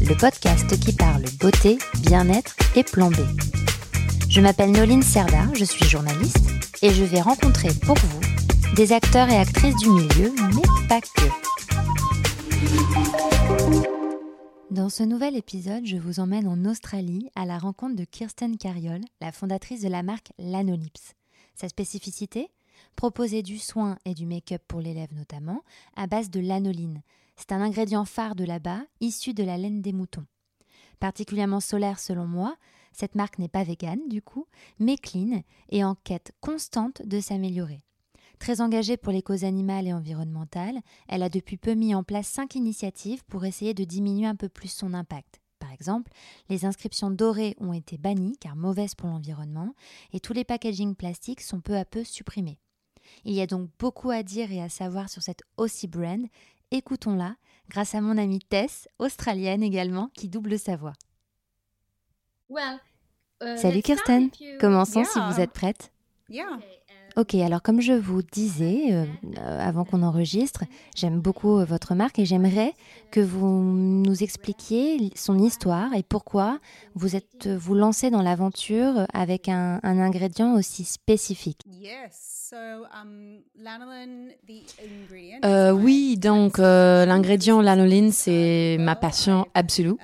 le podcast qui parle beauté, bien-être et plan B. Je m'appelle Noline Serda, je suis journaliste et je vais rencontrer pour vous des acteurs et actrices du milieu, mais pas que. Dans ce nouvel épisode, je vous emmène en Australie à la rencontre de Kirsten Carriol, la fondatrice de la marque Lanolips. Sa spécificité? Proposer du soin et du make-up pour l'élève notamment, à base de lanoline. C'est un ingrédient phare de là-bas, issu de la laine des moutons. Particulièrement solaire selon moi, cette marque n'est pas végane du coup, mais clean et en quête constante de s'améliorer. Très engagée pour les causes animales et environnementales, elle a depuis peu mis en place cinq initiatives pour essayer de diminuer un peu plus son impact. Par exemple, les inscriptions dorées ont été bannies car mauvaises pour l'environnement et tous les packagings plastiques sont peu à peu supprimés. Il y a donc beaucoup à dire et à savoir sur cette Aussie brand. Écoutons-la grâce à mon amie Tess, australienne également, qui double sa voix. Salut Kirsten, commençons si vous êtes prête. Ok, alors comme je vous disais euh, euh, avant qu'on enregistre, j'aime beaucoup euh, votre marque et j'aimerais que vous nous expliquiez son histoire et pourquoi vous êtes vous lancez dans l'aventure avec un, un, ingrédient aussi spécifique. Euh, oui, donc euh, l'ingrédient lanoline, c'est ma passion absolue.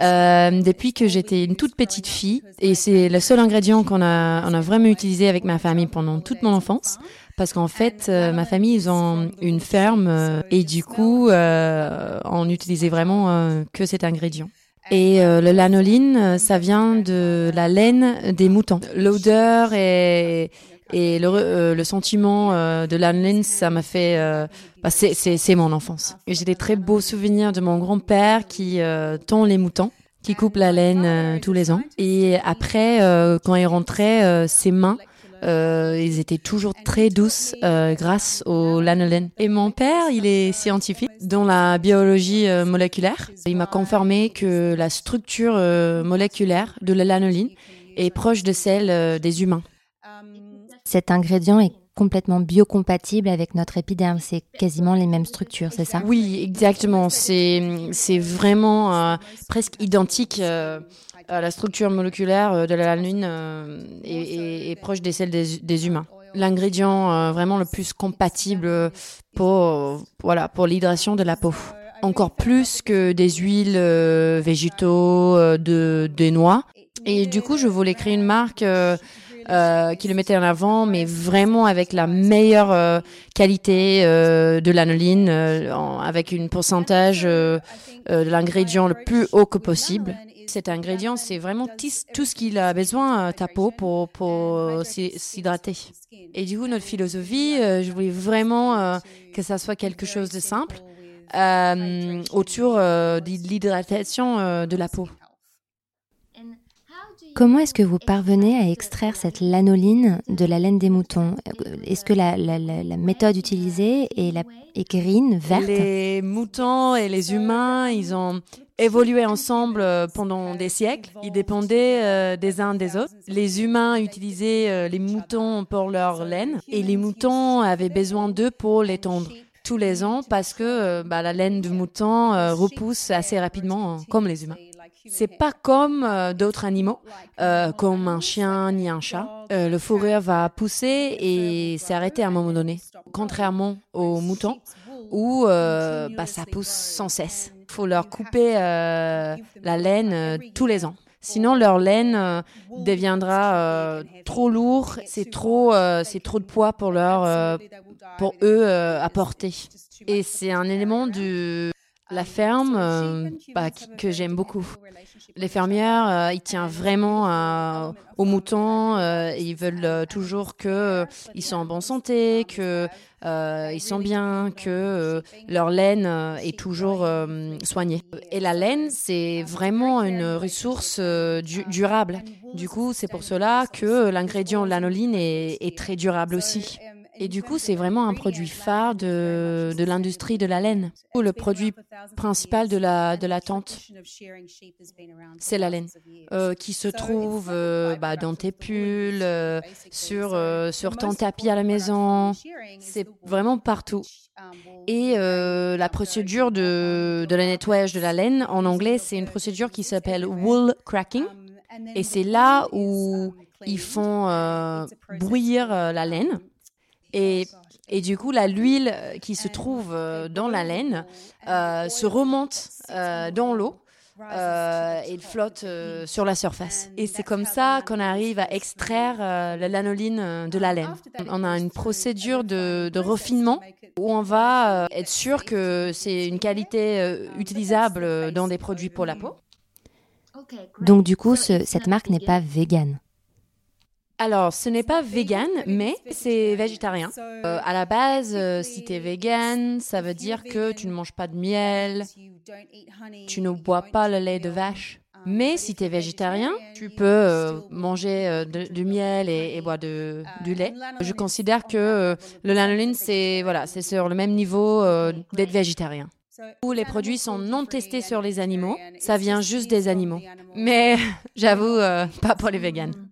Euh, depuis que j'étais une toute petite fille, et c'est le seul ingrédient qu'on a, on a vraiment utilisé avec ma famille pendant toute enfance. Parce qu'en fait, euh, ma famille, ils ont une ferme euh, et du coup, euh, on utilisait vraiment que cet ingrédient. Et le lanoline, ça vient de la laine des moutons. L'odeur et et le, le sentiment de l'anneline, ça m'a fait... Bah, c'est mon enfance. J'ai des très beaux souvenirs de mon grand-père qui tond les moutons qui coupe la laine tous les ans. Et après, quand il rentrait, ses mains, ils étaient toujours très douces grâce au lanolin. Et mon père, il est scientifique dans la biologie moléculaire. Il m'a confirmé que la structure moléculaire de la lanoline est proche de celle des humains. Cet ingrédient est complètement biocompatible avec notre épiderme. C'est quasiment les mêmes structures, c'est ça? Oui, exactement. C'est vraiment euh, presque identique. Euh, à la structure moléculaire euh, de la lune est, proche des celles des, humains. L'ingrédient vraiment le plus compatible pour voilà pour l'hydration de la peau. Encore plus que des huiles végétaux, de des noix. Et du coup, je voulais créer une marque euh, qui le mettait en avant, mais vraiment avec la meilleure euh, qualité euh, de l'anoline, avec une pourcentage de l'ingrédient le plus haut que possible. Cet ingrédient, c'est vraiment tout ce qu'il a besoin ta peau pour, pour s'hydrater. Et du coup, notre philosophie, je voulais vraiment que ça soit quelque chose de simple autour de l'hydratation de la peau. Comment est-ce que vous parvenez à extraire cette lanoline de la laine des moutons Est-ce que la, méthode utilisée est, la, verte? Les moutons et les humains, ils ont évolué ensemble euh, pendant des siècles. Ils dépendaient euh, des uns des autres. Les humains utilisaient euh, les moutons pour leur laine et les moutons avaient besoin d'eux pour les tondre tous les ans parce que bah, la laine du mouton repousse assez rapidement, hein, comme les humains. C'est pas comme euh, d'autres animaux, euh, comme un chien ni un chat. Euh, le fourrure va pousser et s'arrêter à un moment donné, contrairement aux moutons où bah, ça pousse sans cesse. Il faut leur couper la laine tous les ans. Sinon, leur laine deviendra trop lourd. C'est trop, c'est trop de poids pour leur, pour eux à porter. Et c'est un élément du La ferme, euh, bah, que j'aime beaucoup. Les fermières, euh, ils tiennent vraiment euh, aux moutons. ils veulent toujours que ils sont en bonne santé, que ils sont bien, que leur laine est toujours soignée. Et la laine, c'est vraiment une ressource durable. Du coup, c'est pour cela que l'ingrédient lanoline est très durable aussi. Et du coup, c'est vraiment un produit phare de, de l'industrie de la laine. Le produit principal de la, de la tente, c'est la laine, euh, qui se trouve euh, bah, dans tes pulls, euh, sur, sur ton tapis à la maison. C'est vraiment partout. Et la procédure de, de la nettoyage de la laine, en anglais, c'est une procédure qui s'appelle wool cracking. Et c'est là où ils font bouillir la laine et, du coup, l'huile euh, qui se trouve euh, dans la laine euh, se remonte dans l'eau. et flotte sur la surface. Et c'est comme ça qu'on arrive à extraire la lanoline de la laine. On a une procédure de, de refinement où on va être sûr que c'est une qualité utilisable dans des produits pour la peau. Donc du coup, cette marque n'est pas végane. Alors, ce n'est pas vegan, mais c'est végétarien. Euh, à la base, euh, si tu es vegan, ça veut dire que tu ne manges pas de miel, tu ne bois pas le lait de vache. Mais si tu es végétarien, tu peux euh, manger du miel et, boire de, du lait. Je considère que le lanoline, c'est voilà, c'est sur le même niveau d'être végétarien. Où les produits sont non testés sur les animaux, ça vient juste des animaux. Mais j'avoue, pas pour les véganes.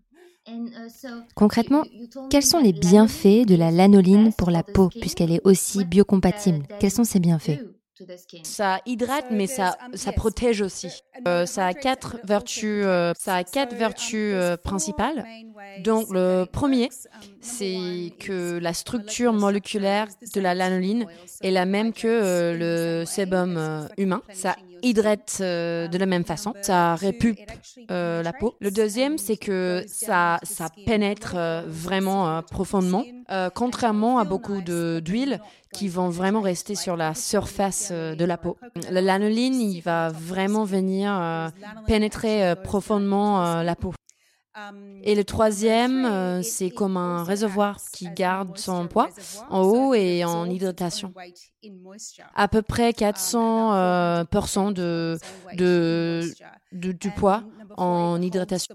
Concrètement, quels sont les bienfaits de la lanoline pour la peau, puisqu'elle est aussi biocompatible? Quels sont ses bienfaits? ça hydrate, mais ça, ça protège aussi. Euh, ça a quatre vertus, euh, ça a quatre vertus euh, principales. Donc le premier, c'est que la structure moléculaire de la lanoline est la même que le sébum humain. Ça hydrate de la même façon, ça répulpe la peau. Le deuxième, c'est que ça, ça pénètre vraiment profondément, contrairement à beaucoup d'huiles qui vont vraiment rester sur la surface euh, de la peau. Lanoline, il va vraiment venir euh, pénétrer euh, profondément la peau. Et le troisième, c'est comme un réservoir qui garde son poids en eau et en hydratation. À peu près 400% de, de, du poids en hydratation.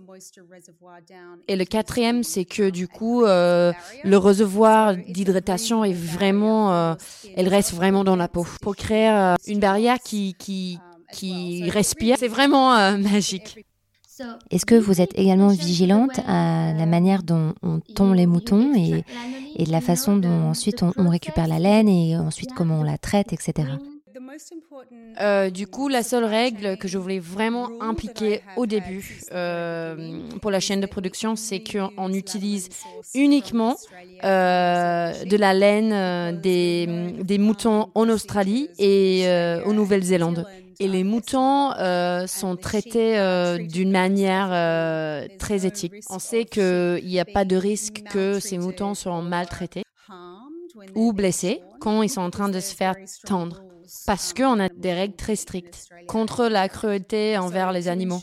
Et le quatrième, c'est que du coup, euh, le réservoir d'hydratation est vraiment, euh, elle reste vraiment dans la peau pour créer euh, une barrière qui, qui, qui respire. C'est vraiment magique. Est-ce que vous êtes également vigilante à la manière dont on tond les moutons et, de la façon dont ensuite on, récupère la laine et ensuite comment on la traite, etc. Euh, du coup, la seule règle que je voulais vraiment impliquer au début euh, pour la chaîne de production, c'est qu'on utilise uniquement euh, de la laine des, moutons en Australie et en Nouvelle-Zélande. Et les moutons sont traités d'une manière très éthique. On sait qu'il n'y a pas de risque que ces moutons soient maltraités ou blessés quand ils sont en train de se faire tendre parce qu'on a des règles très strictes contre la cruauté envers les animaux.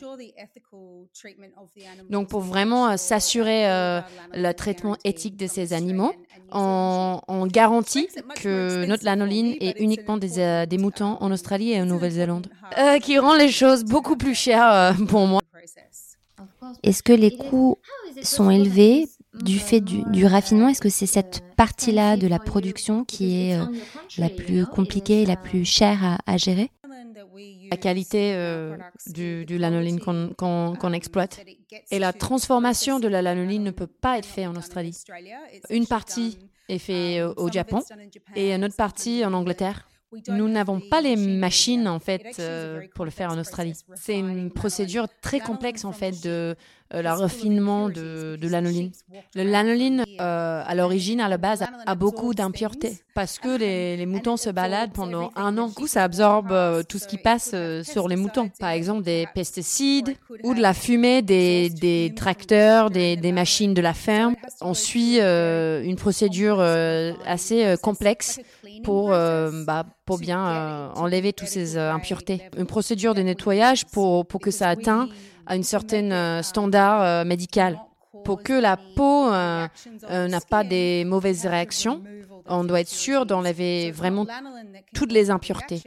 Donc pour vraiment euh, s'assurer euh, le traitement éthique de ces animaux, on, garantit que notre lanoline est uniquement des, euh, des, moutons en Australie et en Nouvelle-Zélande, qui rend les choses beaucoup plus chères pour moi. Est-ce que les coûts sont élevés du fait du, raffinement? Est-ce que c'est cette partie-là de la production qui est euh, la plus compliquée et la plus chère à, gérer? La qualité euh, du, lanoline qu'on exploite. Et la transformation de la lanoline ne peut pas être faite en Australie. Une partie est faite euh, au Japon et une autre partie en Angleterre. Nous n'avons pas les machines en fait pour le faire en Australie. C'est une procédure très complexe en fait de euh, le raffinement de, l'anoline. Lanoline, euh, à l'origine, à la base, a, beaucoup d'impuretés parce que les, moutons se baladent pendant un an. Du coup, ça absorbe euh, tout ce qui passe sur les moutons. Par exemple, des pesticides ou de la fumée des, tracteurs, des, des, machines de la ferme. On suit une procédure assez complexe pour, bah, pour bien enlever toutes ces impuretés. Une procédure de nettoyage pour, pour que ça atteigne à une certaine standard médical. Pour que la peau n'a pas des mauvaises réactions, on doit être sûr d'enlever vraiment toutes les impuretés.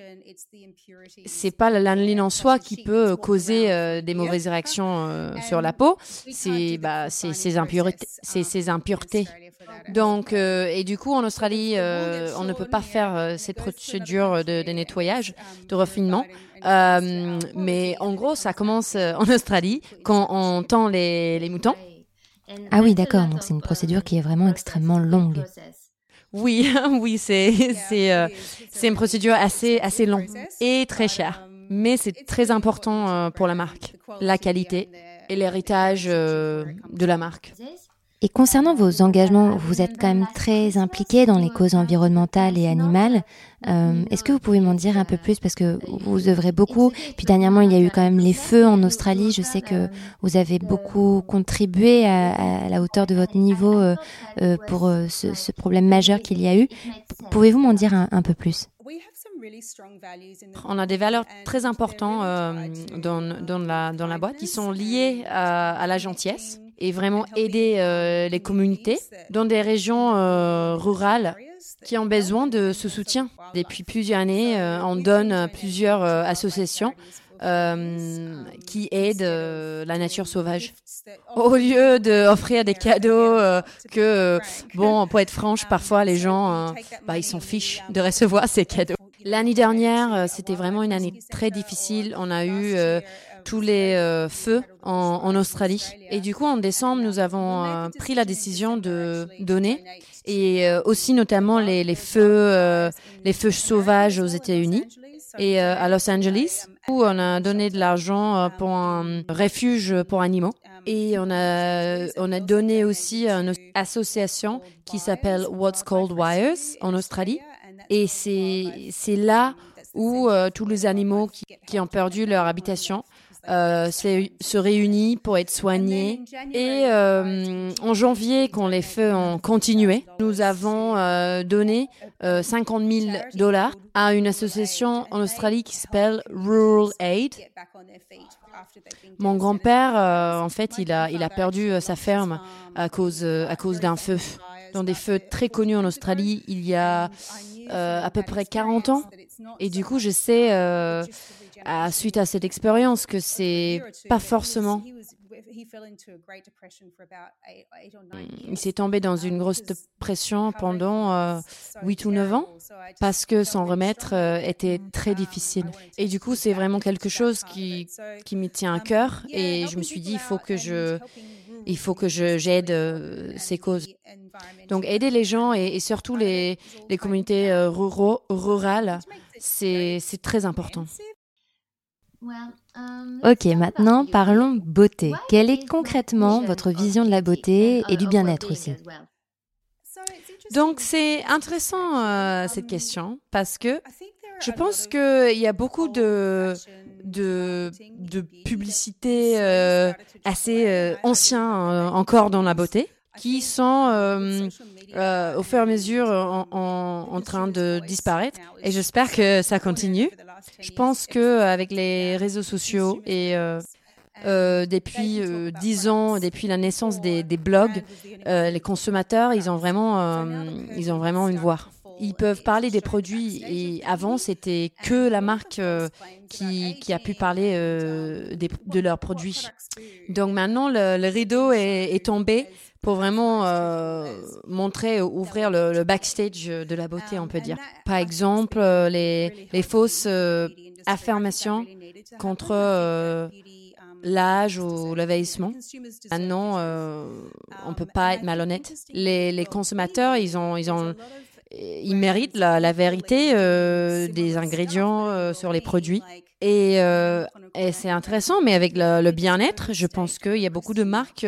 C'est pas l'aniline en soi qui peut causer euh, des mauvaises réactions euh, sur la peau, c'est bah, ces impuretés. Donc, euh, et du coup, en Australie, on ne peut pas faire cette procédure de, nettoyage, de refinement. mais en gros, ça commence en Australie quand on tend les moutons. Ah oui, d'accord. Donc c'est une procédure qui est vraiment extrêmement longue. Oui, oui, c'est c'est euh, c'est une procédure assez assez longue et très chère, mais c'est très important euh, pour la marque, la qualité et l'héritage euh, de la marque. Et concernant vos engagements, vous êtes quand même très impliqué dans les causes environnementales et animales. Euh, Est-ce que vous pouvez m'en dire un peu plus? Parce que vous œuvrez beaucoup. Puis dernièrement, il y a eu quand même les feux en Australie. Je sais que vous avez beaucoup contribué à, la hauteur de votre niveau euh, euh, pour euh, ce, ce, problème majeur qu'il y a eu. Pouvez-vous m'en dire un, peu plus? On a des valeurs très importantes euh, dans, dans, la, dans la boîte qui sont liées à la gentillesse et vraiment aider euh, les communautés dans des régions euh, rurales qui ont besoin de ce soutien. Depuis plusieurs années, euh, on donne plusieurs associations qui aident la nature sauvage. Au lieu d'offrir des cadeaux que, bon, pour être franche, parfois les gens, bah, ils s'en fichent de recevoir ces cadeaux. L'année dernière, c'était vraiment une année très difficile. On a eu tous les euh, feux en, Australie. Et du coup, en décembre, nous avons euh, pris la décision de donner et euh, aussi notamment les, feux, les feux sauvages aux États-Unis et à Los Angeles où on a donné de l'argent pour un refuge pour animaux. Et on a, on a donné aussi à une association qui s'appelle What's Called Wires en Australie. Et c'est là où tous les animaux qui, ont perdu leur habitation euh, se réunit pour être soignés. Et euh, en janvier, quand les feux ont continué, nous avons euh, donné 50 000 dollars à une association en Australie qui s'appelle Rural Aid. Mon grand-père, en fait, il a, il a perdu sa ferme à cause, à cause d'un feu. Dans des feux très connus en Australie, il y a à peu près 40 ans. Et du coup, je sais suite à cette expérience que c'est pas forcément. Il s'est tombé dans une grosse dépression pendant 8 euh, ou 9 ans parce que s'en remettre euh, était très difficile. Et du coup, c'est vraiment quelque chose qui, qui me tient à cœur et je me suis dit, il faut que je, il faut que j'aide euh, ces causes. Donc, aider les gens et, surtout les, les communautés ruraux, rurales, c'est très important. Um, ok, maintenant parlons beauté. Quelle est concrètement votre vision de la beauté et du bien-être aussi Donc c'est intéressant euh, cette question parce que je pense qu'il y a beaucoup de, de, publicités euh, assez euh, anciens encore dans la beauté qui sont au fur et à mesure en, en train de disparaître et j'espère que ça continue. Je pense que avec les réseaux sociaux et euh, euh, depuis euh, dix ans, depuis la naissance des, blogs, les consommateurs, ils ont vraiment, ils ont vraiment une voix. Ils peuvent parler des produits et avant c'était que la marque qui, a pu parler de leurs produits. Donc maintenant le, rideau est, tombé pour vraiment montrer, ouvrir le, le, backstage de la beauté, on peut dire. Par exemple, les, les fausses affirmations contre l'âge ou le vieillissement. Maintenant, euh, on peut pas être malhonnête. Les, les consommateurs, ils ont, ils ont, ils méritent la, la vérité des ingrédients sur les produits. Et, et c'est intéressant, mais avec le, bien-être, je pense qu'il y a beaucoup de marques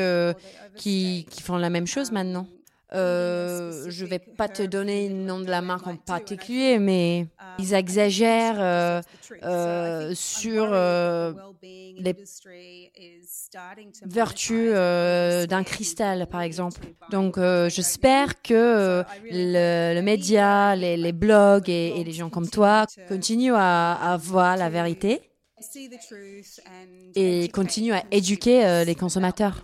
qui, qui, font la même chose maintenant. euh, je vais pas te donner le nom de la marque en particulier, mais ils exagèrent euh, euh, sur euh, les vertus euh, d'un cristal, par exemple. Donc, euh, j'espère que le, le média, les, les blogs et, et les gens comme toi continuent à, à voir la vérité et continuent à éduquer euh, les consommateurs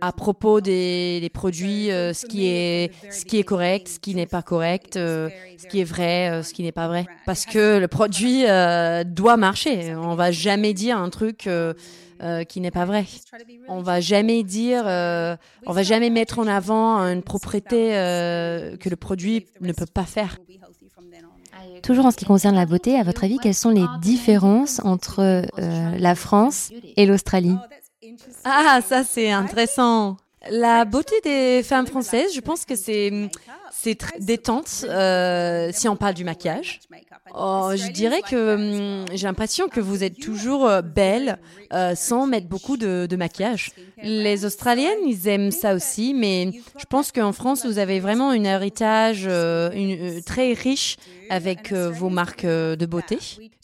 à propos des, des produits, euh, ce qui est ce qui est correct, ce qui n'est pas correct, euh, ce qui est vrai, ce qui n'est pas vrai. Parce que le produit doit marcher. On va jamais dire un truc euh, qui n'est pas vrai. On va jamais dire, euh, on va jamais mettre en avant une propriété euh, que le produit ne peut pas faire. Toujours en ce qui concerne la beauté, à votre avis, quelles sont les différences entre euh, la France et l'Australie? Ah, ça c'est intéressant. La beauté des femmes françaises, je pense que c'est très détente euh, si on parle du maquillage. Oh, je dirais que hum, j'ai l'impression que vous êtes toujours euh, belle euh, sans mettre beaucoup de, maquillage. Les Australiennes, ils aiment ça aussi, mais je pense qu'en France, vous avez vraiment un héritage très riche avec vos marques de beauté.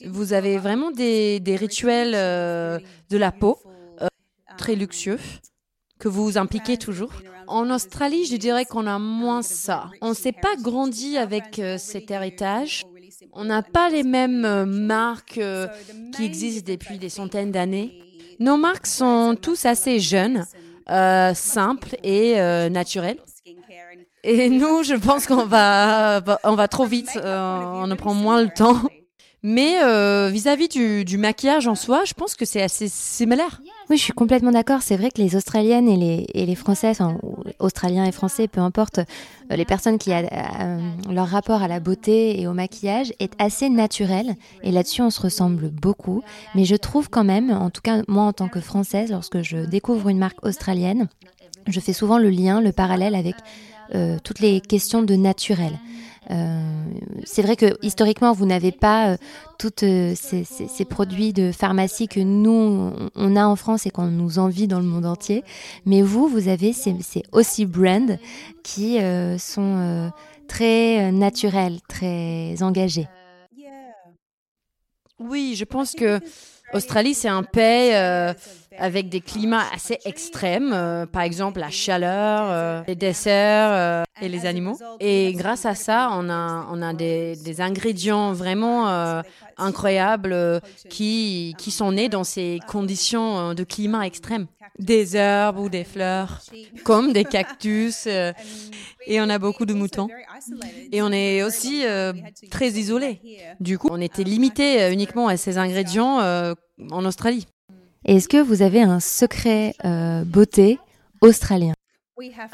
Vous avez vraiment des, rituels de la peau très luxueux que vous impliquez toujours. En Australie, je dirais qu'on a moins ça. On ne s'est pas grandi avec euh, cet héritage. On n'a pas les mêmes euh, marques euh, qui existent depuis des centaines d'années. Nos marques sont tous assez jeunes, euh, simples et euh, naturelles. Et nous, je pense qu'on va, on va trop vite, euh, on en prend moins le temps. Mais euh, vis-à-vis du, du maquillage en soi, je pense que c'est assez similaire. Oui, je suis complètement d'accord. C'est vrai que les Australiennes et les, et les Françaises, enfin, Australiens et Français, peu importe, euh, les personnes qui ont leur rapport à la beauté et au maquillage est assez naturel. Et là-dessus, on se ressemble beaucoup. Mais je trouve quand même, en tout cas moi en tant que Française, lorsque je découvre une marque australienne, je fais souvent le lien, le parallèle avec euh, toutes les questions de naturel. Euh, c'est vrai que historiquement, vous n'avez pas euh, tous ces, ces- produits de pharmacie que nous, on- a en France et qu'on nous envie dans le monde entier. Mais vous, vous avez ces, ces aussi brands qui euh, sont euh, très euh, naturels, très engagés. Oui, je pense que Australie, c'est un pays euh, avec des climats assez extrêmes, euh, par exemple la chaleur, euh, les desserts euh, et les animaux. Et grâce à ça, on a, des, ingrédients vraiment incroyables qui, qui sont nés dans ces conditions de climat extrêmes. Des herbes ou des fleurs, comme des cactus, et on a beaucoup de moutons. Et on est aussi très isolé. Du coup, on était limité uniquement à ces ingrédients en Australie. Et Est-ce que vous avez un secret euh, beauté australien?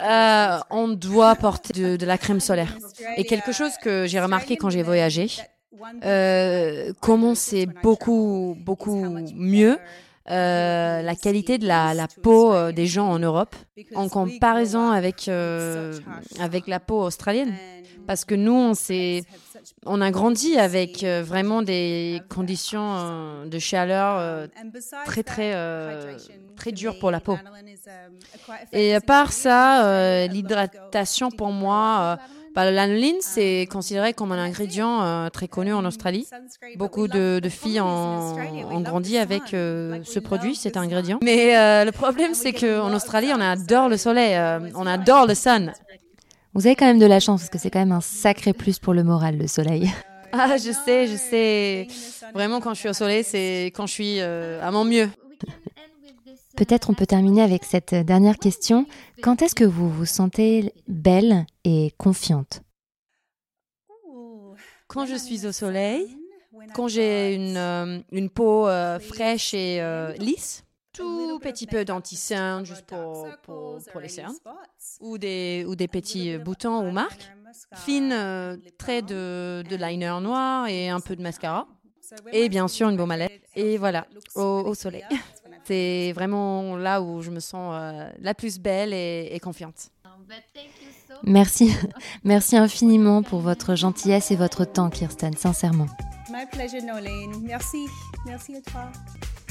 Euh, on doit porter de, de la crème solaire. Et quelque chose que j'ai remarqué quand j'ai voyagé, euh, comment c'est beaucoup, beaucoup mieux euh, la qualité de la, la peau euh, des gens en Europe en comparaison avec, euh, avec la peau australienne. Parce que nous, on, a grandi avec euh, vraiment des conditions euh, de chaleur euh, très, très, très dures pour la peau. Et à part ça, l'hydratation pour moi, bah, l'anoline, c'est considéré comme un ingrédient très connu en Australie. Beaucoup de, filles ont, grandi avec ce produit, cet ingrédient. Mais le problème, c'est qu'en Australie, on adore le soleil, on adore le sun. Vous avez quand même de la chance parce que c'est quand même un sacré plus pour le moral, le soleil. Ah, je sais, je sais. Vraiment, quand je suis au soleil, c'est quand je suis euh, à mon mieux. Peut-être on peut terminer avec cette dernière question. Quand est-ce que vous vous sentez belle et confiante? Quand je suis au soleil, quand j'ai une, euh, une peau euh, fraîche et euh, lisse, tout petit peu d'anti-cernes juste pour, pour, pour les cernes, ou des, ou des petits boutons ou marques, fine euh, traits de, de liner noir et un peu de mascara, et bien sûr une baume à lèvres. Et voilà, au, au soleil. C'est vraiment là où je me sens euh, la plus belle et, et confiante. Merci, merci infiniment pour votre gentillesse et votre temps, Kirsten, sincèrement. My pleasure, Nolene. Merci. Merci à toi.